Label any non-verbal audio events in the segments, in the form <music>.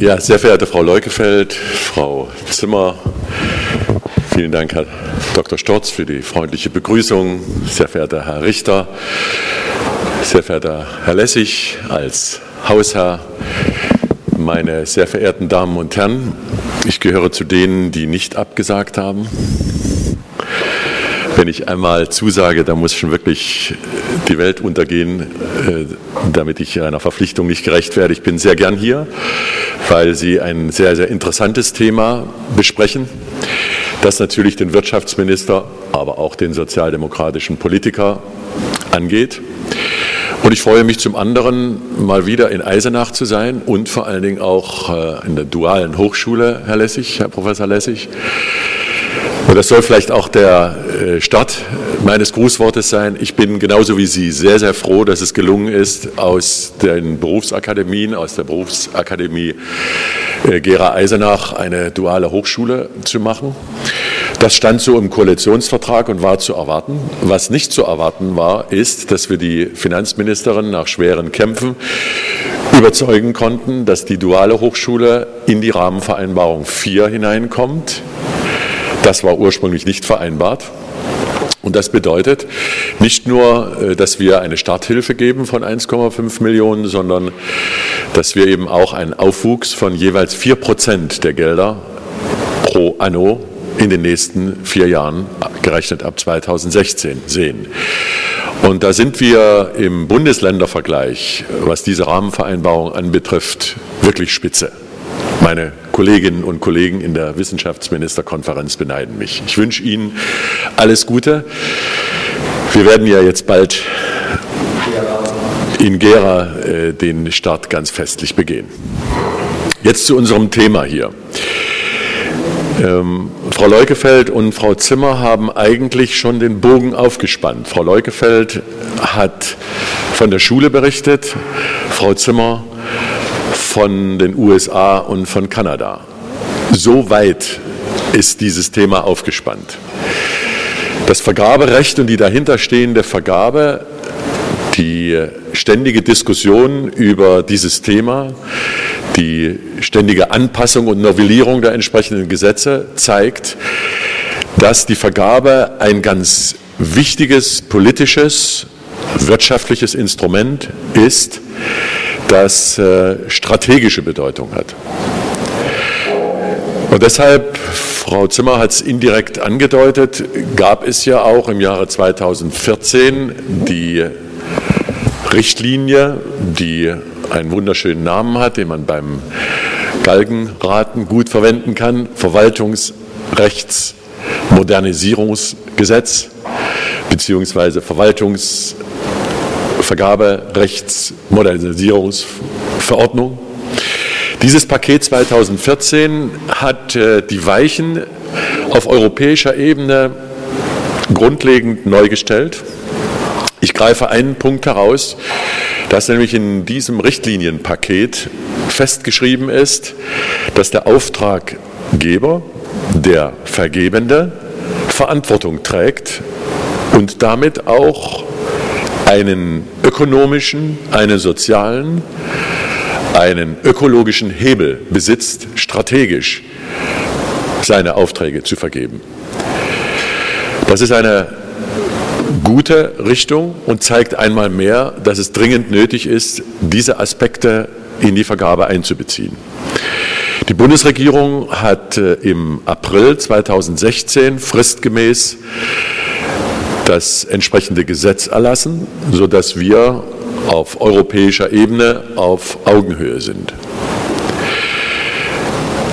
Ja, sehr verehrte Frau Leukefeld, Frau Zimmer, vielen Dank, Herr Dr. Storz, für die freundliche Begrüßung. Sehr verehrter Herr Richter, sehr verehrter Herr Lessig als Hausherr, meine sehr verehrten Damen und Herren, ich gehöre zu denen, die nicht abgesagt haben. Wenn ich einmal zusage, da muss schon wirklich die Welt untergehen, äh, damit ich einer Verpflichtung nicht gerecht werde. Ich bin sehr gern hier, weil Sie ein sehr, sehr interessantes Thema besprechen, das natürlich den Wirtschaftsminister, aber auch den sozialdemokratischen Politiker angeht. Und ich freue mich zum anderen, mal wieder in Eisenach zu sein und vor allen Dingen auch äh, in der dualen Hochschule, Herr Lessig, Herr Professor Lessig. Und das soll vielleicht auch der äh, Start meines Grußwortes sein. Ich bin genauso wie Sie sehr, sehr froh, dass es gelungen ist, aus den Berufsakademien, aus der Berufsakademie äh, Gera Eisenach eine duale Hochschule zu machen. Das stand so im Koalitionsvertrag und war zu erwarten. Was nicht zu erwarten war, ist, dass wir die Finanzministerin nach schweren Kämpfen überzeugen konnten, dass die duale Hochschule in die Rahmenvereinbarung 4 hineinkommt. Das war ursprünglich nicht vereinbart. Und das bedeutet nicht nur, äh, dass wir eine Starthilfe geben von 1,5 Millionen, sondern dass wir eben auch einen Aufwuchs von jeweils 4 Prozent der Gelder pro Anno in den nächsten vier Jahren, gerechnet ab 2016, sehen. Und da sind wir im Bundesländervergleich, was diese Rahmenvereinbarung anbetrifft, wirklich spitze. Meine Kolleginnen und Kollegen in der Wissenschaftsministerkonferenz beneiden mich. Ich wünsche Ihnen alles Gute. Wir werden ja jetzt bald in Gera äh, den Start ganz festlich begehen. Jetzt zu unserem Thema hier. Ähm, Frau Leukefeld und Frau Zimmer haben eigentlich schon den Bogen aufgespannt. Frau Leukefeld hat von der Schule berichtet, Frau Zimmer von den USA und von Kanada. So weit ist dieses Thema aufgespannt. Das Vergaberecht und die dahinterstehende Vergabe, die ständige Diskussion über dieses Thema, die ständige Anpassung und Novellierung der entsprechenden Gesetze zeigt, dass die Vergabe ein ganz wichtiges politisches, wirtschaftliches Instrument ist, das äh, strategische Bedeutung hat. Und deshalb, Frau Zimmer hat es indirekt angedeutet, gab es ja auch im Jahre 2014 die Richtlinie, die einen wunderschönen Namen hat, den man beim Galgenraten gut verwenden kann, Verwaltungsrechtsmodernisierungsgesetz beziehungsweise Verwaltungsvergaberechtsmodernisierungsverordnung. Dieses Paket 2014 hat äh, die Weichen auf europäischer Ebene grundlegend neu gestellt. Ich greife einen Punkt heraus, dass nämlich in diesem Richtlinienpaket festgeschrieben ist, dass der Auftraggeber, der Vergebende, Verantwortung trägt und damit auch einen ökonomischen, einen sozialen, einen ökologischen Hebel besitzt, strategisch seine Aufträge zu vergeben. Das ist eine gute Richtung und zeigt einmal mehr, dass es dringend nötig ist, diese Aspekte in die Vergabe einzubeziehen. Die Bundesregierung hat äh, im April 2016 fristgemäß das entsprechende Gesetz erlassen, sodass wir auf europäischer Ebene auf Augenhöhe sind.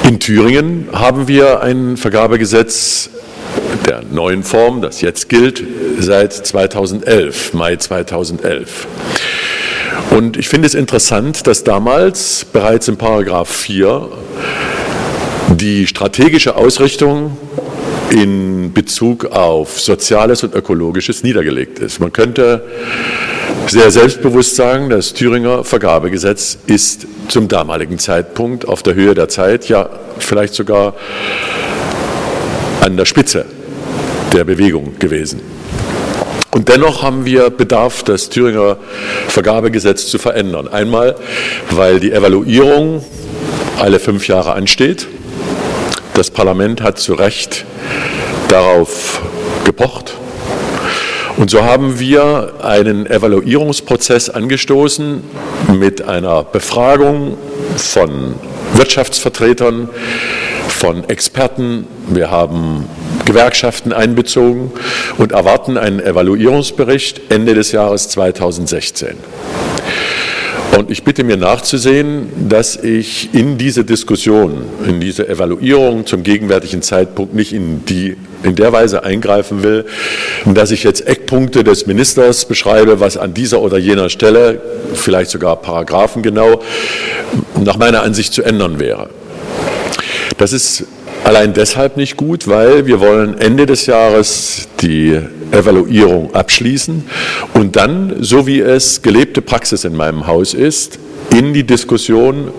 In Thüringen haben wir ein Vergabegesetz der neuen Form, das jetzt gilt, seit 2011, Mai 2011. Und ich finde es interessant, dass damals bereits im Paragraph 4 die strategische Ausrichtung in Bezug auf Soziales und Ökologisches niedergelegt ist. Man könnte sehr selbstbewusst sagen, das Thüringer Vergabegesetz ist zum damaligen Zeitpunkt auf der Höhe der Zeit, ja vielleicht sogar an der Spitze der Bewegung gewesen. Und dennoch haben wir Bedarf, das Thüringer Vergabegesetz zu verändern. Einmal, weil die Evaluierung alle fünf Jahre ansteht. Das Parlament hat zu Recht darauf gepocht. Und so haben wir einen Evaluierungsprozess angestoßen mit einer Befragung von Wirtschaftsvertretern, von Experten. Wir haben Gewerkschaften einbezogen und erwarten einen Evaluierungsbericht Ende des Jahres 2016. Und ich bitte mir nachzusehen, dass ich in diese Diskussion, in diese Evaluierung zum gegenwärtigen Zeitpunkt nicht in, die, in der Weise eingreifen will, dass ich jetzt Eckpunkte des Ministers beschreibe, was an dieser oder jener Stelle, vielleicht sogar Paragraphen genau, nach meiner Ansicht zu ändern wäre. Das ist Allein deshalb nicht gut, weil wir wollen Ende des Jahres die Evaluierung abschließen und dann, so wie es gelebte Praxis in meinem Haus ist, in die Diskussion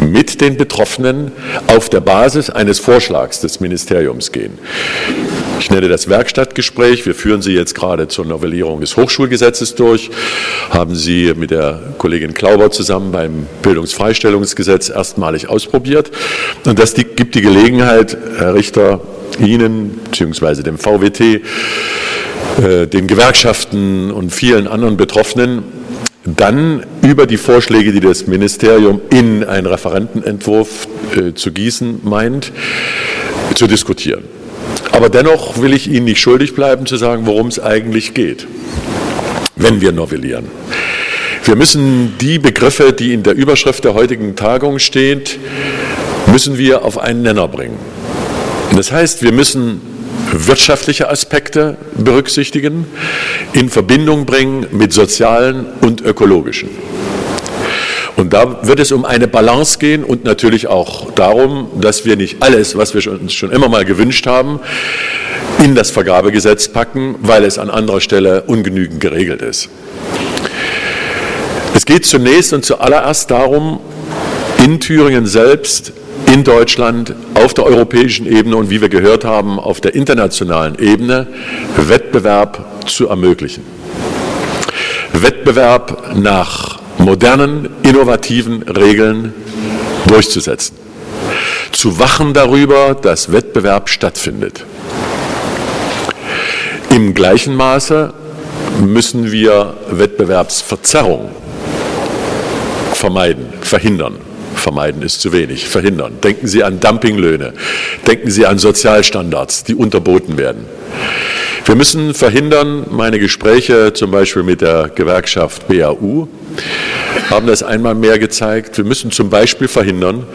mit den Betroffenen auf der Basis eines Vorschlags des Ministeriums gehen. Ich nenne das Werkstattgespräch. Wir führen sie jetzt gerade zur Novellierung des Hochschulgesetzes durch, haben sie mit der Kollegin Klauber zusammen beim Bildungsfreistellungsgesetz erstmalig ausprobiert. Und das gibt die Gelegenheit, Herr Richter, Ihnen bzw. dem VWT, äh, den Gewerkschaften und vielen anderen Betroffenen dann über die Vorschläge, die das Ministerium in einen Referentenentwurf äh, zu gießen meint, zu diskutieren. Aber dennoch will ich Ihnen nicht schuldig bleiben, zu sagen, worum es eigentlich geht, wenn wir novellieren. Wir müssen die Begriffe, die in der Überschrift der heutigen Tagung steht, müssen wir auf einen Nenner bringen. Das heißt, wir müssen wirtschaftliche Aspekte berücksichtigen, in Verbindung bringen mit sozialen und ökologischen. Und da wird es um eine Balance gehen und natürlich auch darum, dass wir nicht alles, was wir uns schon immer mal gewünscht haben, in das Vergabegesetz packen, weil es an anderer Stelle ungenügend geregelt ist. Es geht zunächst und zuallererst darum, in Thüringen selbst in Deutschland auf der europäischen Ebene und wie wir gehört haben, auf der internationalen Ebene Wettbewerb zu ermöglichen. Wettbewerb nach modernen, innovativen Regeln durchzusetzen. Zu wachen darüber, dass Wettbewerb stattfindet. Im gleichen Maße müssen wir Wettbewerbsverzerrung vermeiden, verhindern. Vermeiden ist zu wenig. Verhindern. Denken Sie an Dumpinglöhne. Denken Sie an Sozialstandards, die unterboten werden. Wir müssen verhindern, meine Gespräche zum Beispiel mit der Gewerkschaft BAU haben das einmal mehr gezeigt. Wir müssen zum Beispiel verhindern,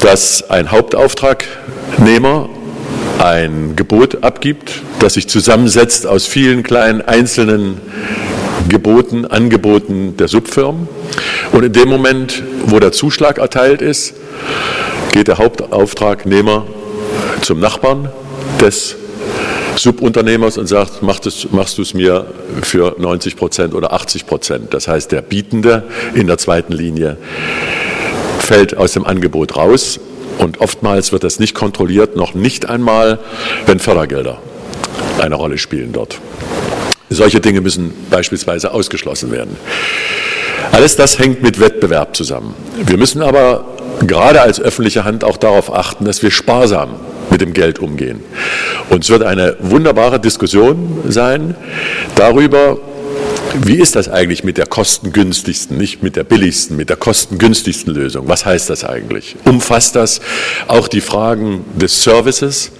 dass ein Hauptauftragnehmer ein Gebot abgibt, das sich zusammensetzt aus vielen kleinen einzelnen Geboten, Angeboten der Subfirmen. Und in dem Moment, wo der Zuschlag erteilt ist, geht der Hauptauftragnehmer zum Nachbarn des Subunternehmers und sagt, machst du es mir für 90 Prozent oder 80 Prozent. Das heißt, der Bietende in der zweiten Linie fällt aus dem Angebot raus und oftmals wird das nicht kontrolliert, noch nicht einmal, wenn Fördergelder eine Rolle spielen dort. Solche Dinge müssen beispielsweise ausgeschlossen werden. Alles das hängt mit Wettbewerb zusammen. Wir müssen aber gerade als öffentliche Hand auch darauf achten, dass wir sparsam mit dem Geld umgehen. Und es wird eine wunderbare Diskussion sein darüber, wie ist das eigentlich mit der kostengünstigsten, nicht mit der billigsten, mit der kostengünstigsten Lösung? Was heißt das eigentlich? Umfasst das auch die Fragen des Services,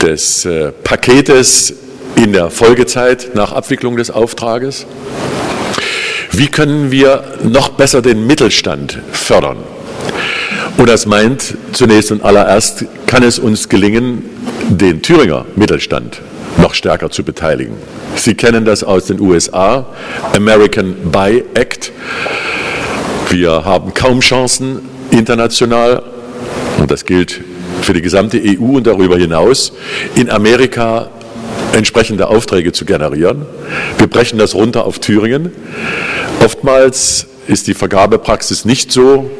des äh, Paketes in der Folgezeit nach Abwicklung des Auftrages? Wie können wir noch besser den Mittelstand fördern? Und das meint zunächst und allererst, kann es uns gelingen, den Thüringer Mittelstand noch stärker zu beteiligen. Sie kennen das aus den USA, American Buy Act. Wir haben kaum Chancen international, und das gilt für die gesamte EU und darüber hinaus, in Amerika entsprechende Aufträge zu generieren. Wir brechen das runter auf Thüringen. Oftmals ist die Vergabepraxis nicht so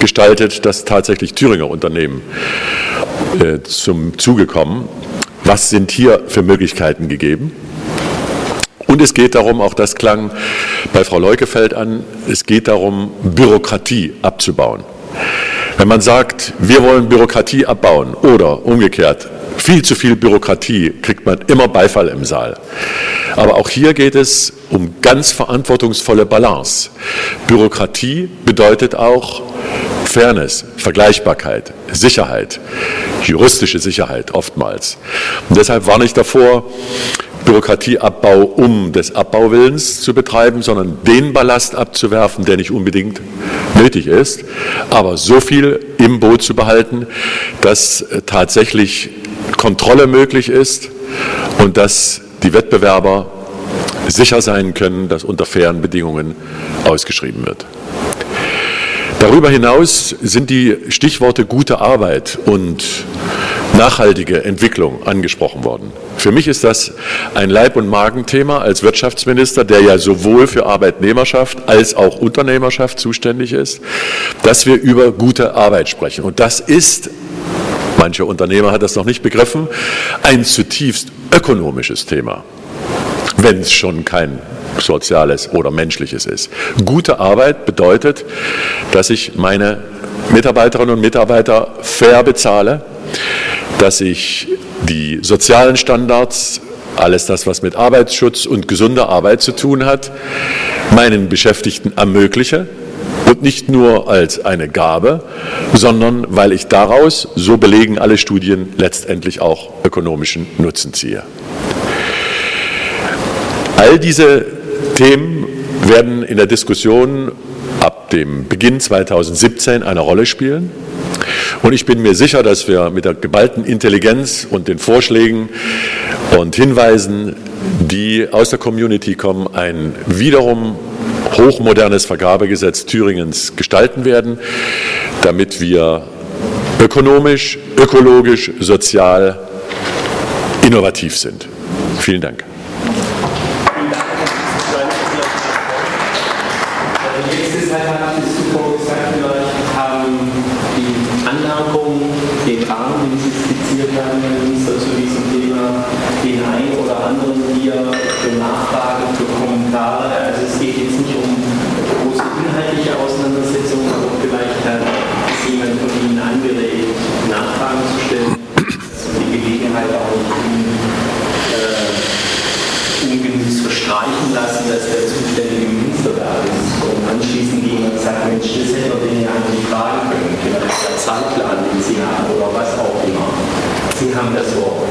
gestaltet, dass tatsächlich Thüringer Unternehmen äh, zum Zuge kommen. Was sind hier für Möglichkeiten gegeben? Und es geht darum, auch das klang bei Frau Leukefeld an, es geht darum, Bürokratie abzubauen. Wenn man sagt, wir wollen Bürokratie abbauen oder umgekehrt, viel zu viel Bürokratie, kriegt man immer Beifall im Saal. Aber auch hier geht es um ganz verantwortungsvolle Balance. Bürokratie bedeutet auch Fairness, Vergleichbarkeit, Sicherheit, juristische Sicherheit oftmals. Und deshalb warne ich davor, Bürokratieabbau um des Abbauwillens zu betreiben, sondern den Ballast abzuwerfen, der nicht unbedingt nötig ist, aber so viel im Boot zu behalten, dass tatsächlich Kontrolle möglich ist und dass die Wettbewerber sicher sein können, dass unter fairen Bedingungen ausgeschrieben wird. Darüber hinaus sind die Stichworte gute Arbeit und nachhaltige Entwicklung angesprochen worden. Für mich ist das ein Leib- und Magenthema als Wirtschaftsminister, der ja sowohl für Arbeitnehmerschaft als auch Unternehmerschaft zuständig ist, dass wir über gute Arbeit sprechen. Und das ist mancher Unternehmer hat das noch nicht begriffen, ein zutiefst ökonomisches Thema, wenn es schon kein soziales oder menschliches ist. Gute Arbeit bedeutet, dass ich meine Mitarbeiterinnen und Mitarbeiter fair bezahle, dass ich die sozialen Standards, alles das, was mit Arbeitsschutz und gesunder Arbeit zu tun hat, meinen Beschäftigten ermögliche und nicht nur als eine Gabe, sondern weil ich daraus, so belegen alle Studien, letztendlich auch ökonomischen Nutzen ziehe. All diese Themen werden in der Diskussion ab dem Beginn 2017 eine Rolle spielen. Und ich bin mir sicher, dass wir mit der geballten Intelligenz und den Vorschlägen und Hinweisen, die aus der Community kommen, ein wiederum hochmodernes Vergabegesetz Thüringens gestalten werden, damit wir ökonomisch, ökologisch, sozial innovativ sind. Vielen Dank. haben das Wort.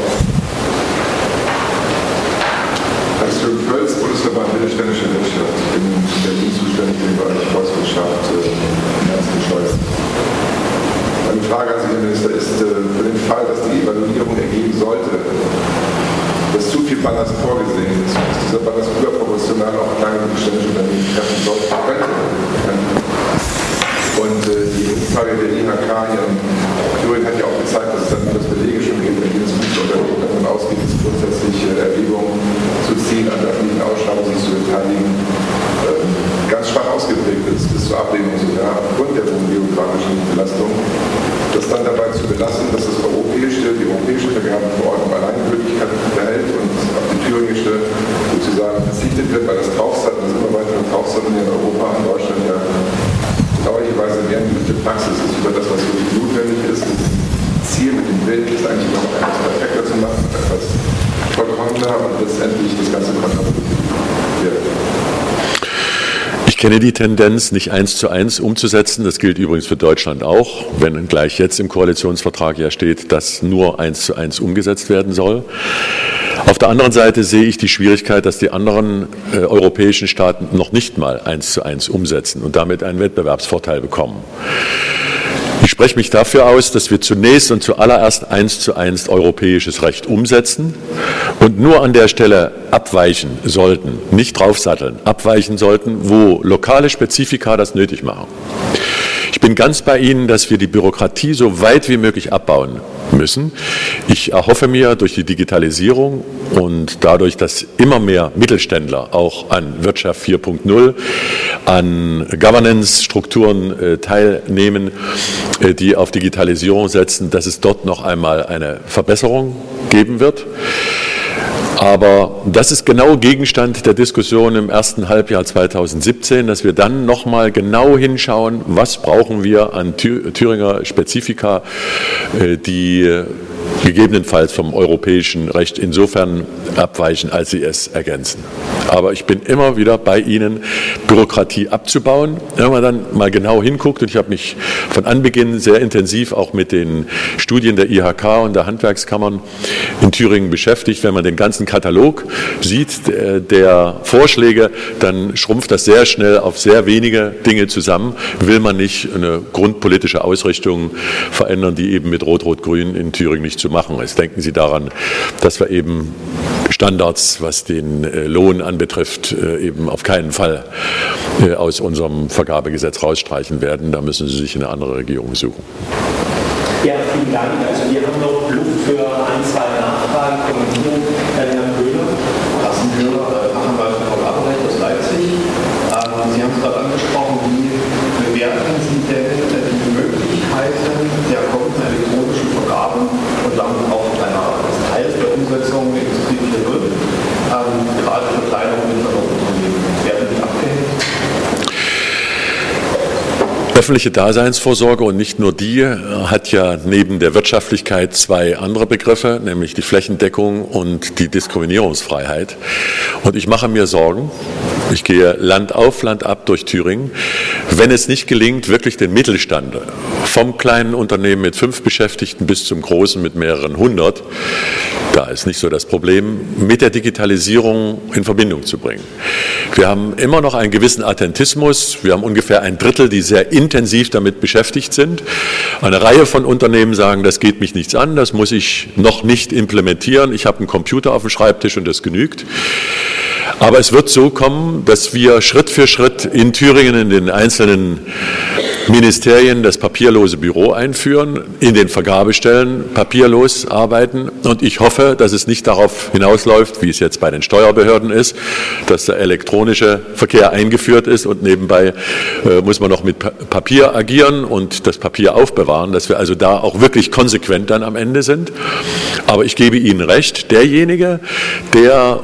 Hans-Jürgen Pölz, Bundesverband Mittelständische Wirtschaft. Ich bin in Berlin zuständig für den Bereich Volkswirtschaft, äh, Finanzen, Meine Frage an Sie, Herr Minister, ist äh, für den Fall, dass die Evaluierung ergeben sollte, dass zu viel Ballast vorgesehen ist, dass dieser Ballast überproportional auf kleine mittelständische Unternehmen treffen sollte. Und äh, die Umfrage der IHK hier in Thüringen hat ja auch gezeigt, dass es dann das Belege schon gibt, wenn jedes Unternehmen davon ausgeht, dass grundsätzlich äh, Erwägungen zu ziehen, an öffentlichen Ausschreibungen sich zu beteiligen, äh, ganz schwach ausgeprägt ist, bis zur Ablehnung sogar aufgrund der hohen geografischen Belastung. Das dann dabei zu belassen, dass das europäische, die europäische Vergabeverordnung Alleingültigkeit behält und auf die thüringische sozusagen verzichtet wird, weil das Kaufsatz, das immer weitere Kaufsatz in Europa, in Deutschland ja bedauerlicherweise mehr eine Praxis ist über das, was wirklich notwendig ist. Das Ziel mit dem Bild ist eigentlich noch etwas perfekter zu machen, etwas vollkommener und letztendlich das Ganze kontraproduktiv wird. Ich kenne die Tendenz, nicht eins zu eins umzusetzen. Das gilt übrigens für Deutschland auch, wenn gleich jetzt im Koalitionsvertrag ja steht, dass nur eins zu eins umgesetzt werden soll. Auf der anderen Seite sehe ich die Schwierigkeit, dass die anderen äh, europäischen Staaten noch nicht mal eins zu eins umsetzen und damit einen Wettbewerbsvorteil bekommen. Ich spreche mich dafür aus, dass wir zunächst und zuallererst eins zu eins europäisches Recht umsetzen und nur an der Stelle abweichen sollten, nicht draufsatteln, abweichen sollten, wo lokale Spezifika das nötig machen. Ich bin ganz bei Ihnen, dass wir die Bürokratie so weit wie möglich abbauen müssen. Ich erhoffe mir durch die Digitalisierung und dadurch, dass immer mehr Mittelständler auch an Wirtschaft 4.0, an Governance-Strukturen äh, teilnehmen, äh, die auf Digitalisierung setzen, dass es dort noch einmal eine Verbesserung geben wird. Aber das ist genau Gegenstand der Diskussion im ersten Halbjahr 2017, dass wir dann nochmal genau hinschauen, was brauchen wir an Thüringer Spezifika, äh, die gegebenenfalls vom europäischen Recht insofern abweichen, als sie es ergänzen. Aber ich bin immer wieder bei Ihnen, Bürokratie abzubauen. Wenn man dann mal genau hinguckt, und ich habe mich von Anbeginn sehr intensiv auch mit den Studien der IHK und der Handwerkskammern in Thüringen beschäftigt, wenn man den ganzen Katalog sieht, der Vorschläge, dann schrumpft das sehr schnell auf sehr wenige Dinge zusammen. Will man nicht eine grundpolitische Ausrichtung verändern, die eben mit Rot-Rot-Grün in Thüringen nicht zu machen ist. Denken Sie daran, dass wir eben Standards, was den äh, Lohn anbetrifft, äh, eben auf keinen Fall äh, aus unserem Vergabegesetz rausstreichen werden. Da müssen Sie sich eine andere Regierung suchen. Ja, vielen Dank. Also wir haben noch Luft für ein, zwei Nachfragen, Kommentierung. Herr Köhler. Carsten Köhler, Fachanwalt für Vergaberecht aus Leipzig. Ähm, Sie haben es gerade angesprochen, wie bewerten Sie denn die Möglichkeiten der kommenden elektronischen Vergabe und damit auch einer Teils der Umsetzung Industrie 4.0, ähm, gerade für kleine und mittlere Unternehmen? Werden die abgehängt? Öffentliche Daseinsvorsorge und nicht nur die hat ja neben der Wirtschaftlichkeit zwei andere Begriffe, nämlich die Flächendeckung und die Diskriminierungsfreiheit. Und ich mache mir Sorgen, ich gehe Land auf, Land ab durch Thüringen, wenn es nicht gelingt, wirklich den Mittelstand vom kleinen Unternehmen mit fünf Beschäftigten bis zum großen mit mehreren hundert, da ist nicht so das Problem, mit der Digitalisierung in Verbindung zu bringen. Wir haben immer noch einen gewissen Attentismus. Wir haben ungefähr ein Drittel, die sehr intensiv damit beschäftigt sind. Eine Reihe von Unternehmen sagen, das geht mich nichts an, das muss ich noch nicht implementieren. Ich habe einen Computer auf dem Schreibtisch und das genügt. Aber es wird so kommen, dass wir Schritt für Schritt in Thüringen in den einzelnen Ministerien das papierlose Büro einführen, in den Vergabestellen papierlos arbeiten. Und ich hoffe, dass es nicht darauf hinausläuft, wie es jetzt bei den Steuerbehörden ist, dass der elektronische Verkehr eingeführt ist und nebenbei äh, muss man noch mit Papier agieren und das Papier aufbewahren, dass wir also da auch wirklich konsequent dann am Ende sind. Aber ich gebe Ihnen recht, derjenige, der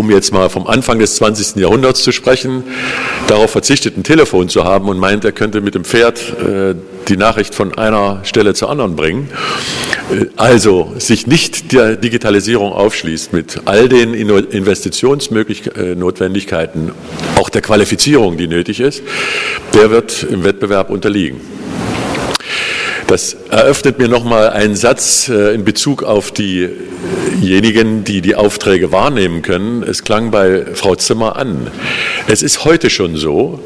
um jetzt mal vom Anfang des 20. Jahrhunderts zu sprechen, darauf verzichtet, ein Telefon zu haben und meint, er könnte mit dem Pferd äh, die Nachricht von einer Stelle zur anderen bringen. Äh, also sich nicht der Digitalisierung aufschließt mit all den Investitionsnotwendigkeiten, äh, auch der Qualifizierung, die nötig ist, der wird im Wettbewerb unterliegen. Das eröffnet mir nochmal einen Satz äh, in Bezug auf diejenigen, die die Aufträge wahrnehmen können. Es klang bei Frau Zimmer an. Es ist heute schon so,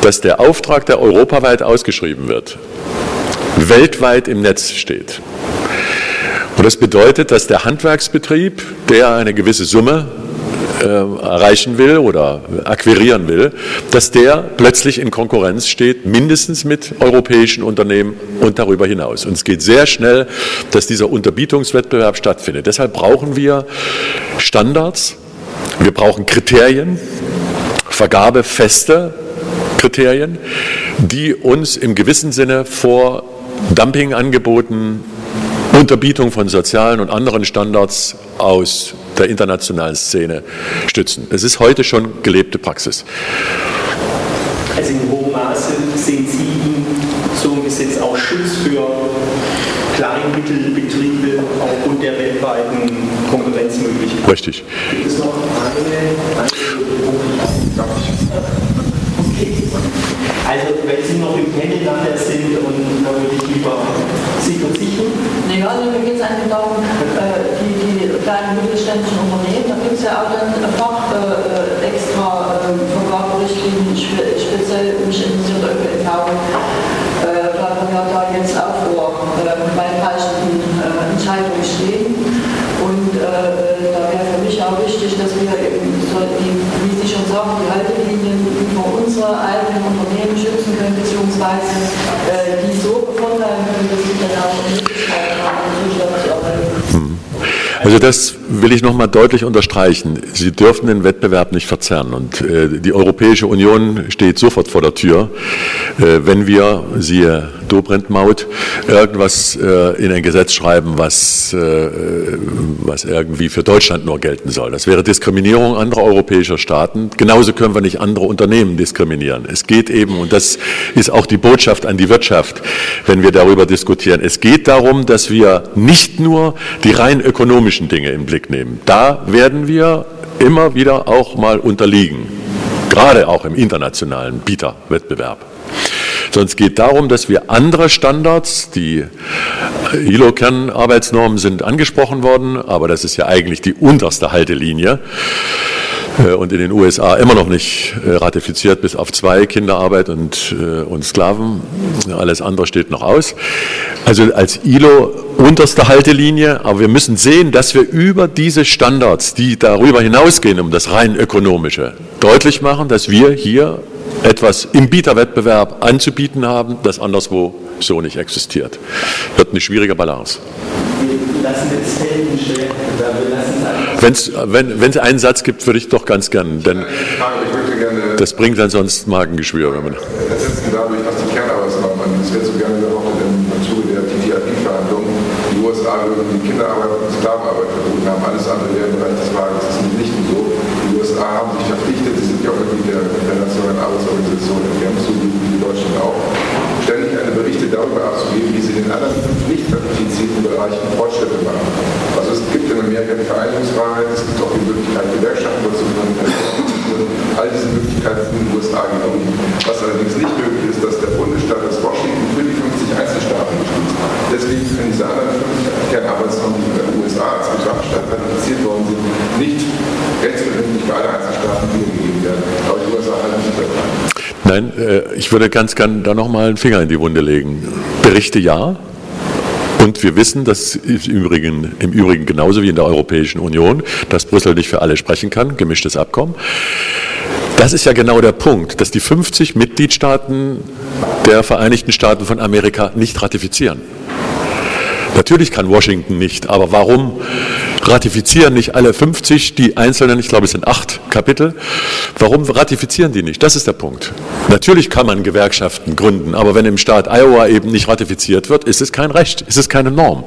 dass der Auftrag, der europaweit ausgeschrieben wird, weltweit im Netz steht. Und das bedeutet, dass der Handwerksbetrieb, der eine gewisse Summe erreichen will oder akquirieren will, dass der plötzlich in Konkurrenz steht, mindestens mit europäischen Unternehmen und darüber hinaus. Und es geht sehr schnell, dass dieser Unterbietungswettbewerb stattfindet. Deshalb brauchen wir Standards, wir brauchen Kriterien, Vergabefeste Kriterien, die uns im gewissen Sinne vor Dumpingangeboten Unterbietung von sozialen und anderen Standards aus der internationalen Szene stützen. Es ist heute schon gelebte Praxis. Also in hohem Maße sehen Sie so ein Gesetz auch Schutz für Kleinmittelbetriebe aufgrund der weltweiten Konkurrenzmöglichkeiten. Richtig. Gibt es noch das will ich noch mal deutlich unterstreichen. Sie dürfen den Wettbewerb nicht verzerren. Und äh, die Europäische Union steht sofort vor der Tür, äh, wenn wir, siehe Dobrindt-Maut, irgendwas äh, in ein Gesetz schreiben, was, äh, was irgendwie für Deutschland nur gelten soll. Das wäre Diskriminierung anderer europäischer Staaten. Genauso können wir nicht andere Unternehmen diskriminieren. Es geht eben, und das ist auch die Botschaft an die Wirtschaft, wenn wir darüber diskutieren, es geht darum, dass wir nicht nur die rein ökonomischen Dinge im Blick nehmen. Da werden wir immer wieder auch mal unterliegen, gerade auch im internationalen Bieterwettbewerb. Sondern es geht darum, dass wir andere Standards, die ILO-Kernarbeitsnormen sind angesprochen worden, aber das ist ja eigentlich die unterste Haltelinie und in den USA immer noch nicht äh, ratifiziert, bis auf zwei Kinderarbeit und, äh, und Sklaven. Alles andere steht noch aus. Also als ILO unterste Haltelinie, aber wir müssen sehen, dass wir über diese Standards, die darüber hinausgehen, um das rein ökonomische, deutlich machen, dass wir hier etwas im Bieterwettbewerb anzubieten haben, das anderswo so nicht existiert. Wird eine schwierige Balance. Wir lassen jetzt Helden stellen, wir lassen Wenn's, wenn es einen Satz gibt, würde ich doch ganz gern, denn das bringt dann sonst Magengeschwür. Wenn man ersetzen dadurch, dass die Kernarbeitsnormen, das wird so gerne behauptet im Zuge der TTIP-Verhandlungen, die USA würden die Kinderarbeit und Sklavenarbeit verboten haben, alles andere wäre im Bereich des Wagens. Das ist mitnichten so. Die USA haben sich verpflichtet, sie sind ja auch Mitglied der Internationalen Arbeitsorganisation in Genf, so wie Deutschland auch, ständig eine Berichte darüber abzugeben, wie sie in den anderen nicht ratifizierten Bereichen Fortschritte machen. Also es gibt in Amerika die Vereinigungsfreiheit, es gibt auch die Möglichkeit, Gewerkschaften dazu All diese Möglichkeiten sind in den USA gegeben. Was allerdings nicht möglich ist, dass der Bundesstaat das Washington für die 50 Einzelstaaten beschließt. Deswegen können diese anderen 50 Kernarbeitsnormen, die in den USA als Gesamtstaat ratifiziert worden sind, nicht rechtsverbindlich für alle Einzelstaaten wiedergegeben werden. Aber die USA halten sich daran. Nein, äh, ich würde ganz gern da nochmal einen Finger in die Wunde legen. Berichte ja, und wir wissen, dass im Übrigen, im Übrigen genauso wie in der Europäischen Union, dass Brüssel nicht für alle sprechen kann, gemischtes Abkommen. Das ist ja genau der Punkt, dass die 50 Mitgliedstaaten der Vereinigten Staaten von Amerika nicht ratifizieren. Natürlich kann Washington nicht, aber warum ratifizieren nicht alle 50 die einzelnen, ich glaube es sind acht Kapitel, warum ratifizieren die nicht? Das ist der Punkt. Natürlich kann man Gewerkschaften gründen, aber wenn im Staat Iowa eben nicht ratifiziert wird, ist es kein Recht, ist es keine Norm.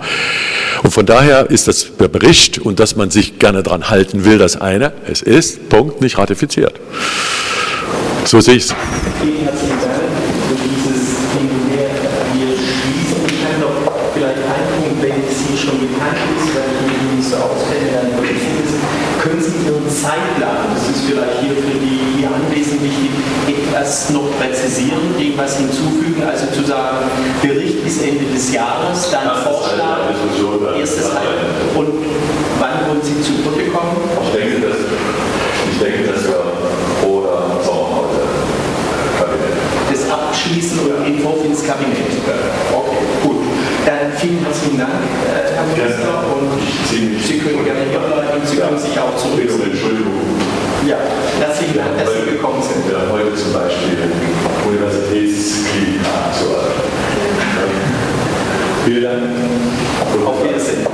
Und von daher ist das der Bericht und dass man sich gerne daran halten will, das eine, es ist, Punkt, nicht ratifiziert. So sehe ich es. Das noch präzisieren, dem was hinzufügen, also zu sagen, Bericht bis Ende des Jahres, dann ja, Vorschlag, erstes Halbjahr. Und wann wollen Sie zu Potte kommen? Ich denke, dass, ich denke, dass wir vor der Sommerpause Kabinett. Das Abschließen und Entwurf ins Kabinett. Dann vielen herzlichen Dank, äh, Herr Minister. Und Sie können gerne hier bleiben. Sie können sich auch zurückziehen. Entschuldigung. Ja, herzlichen Dank, dass Sie gekommen sind. Ja, heute zum Beispiel Universitätsklinik so. <laughs> Vielen Dank. Auf Wiedersehen.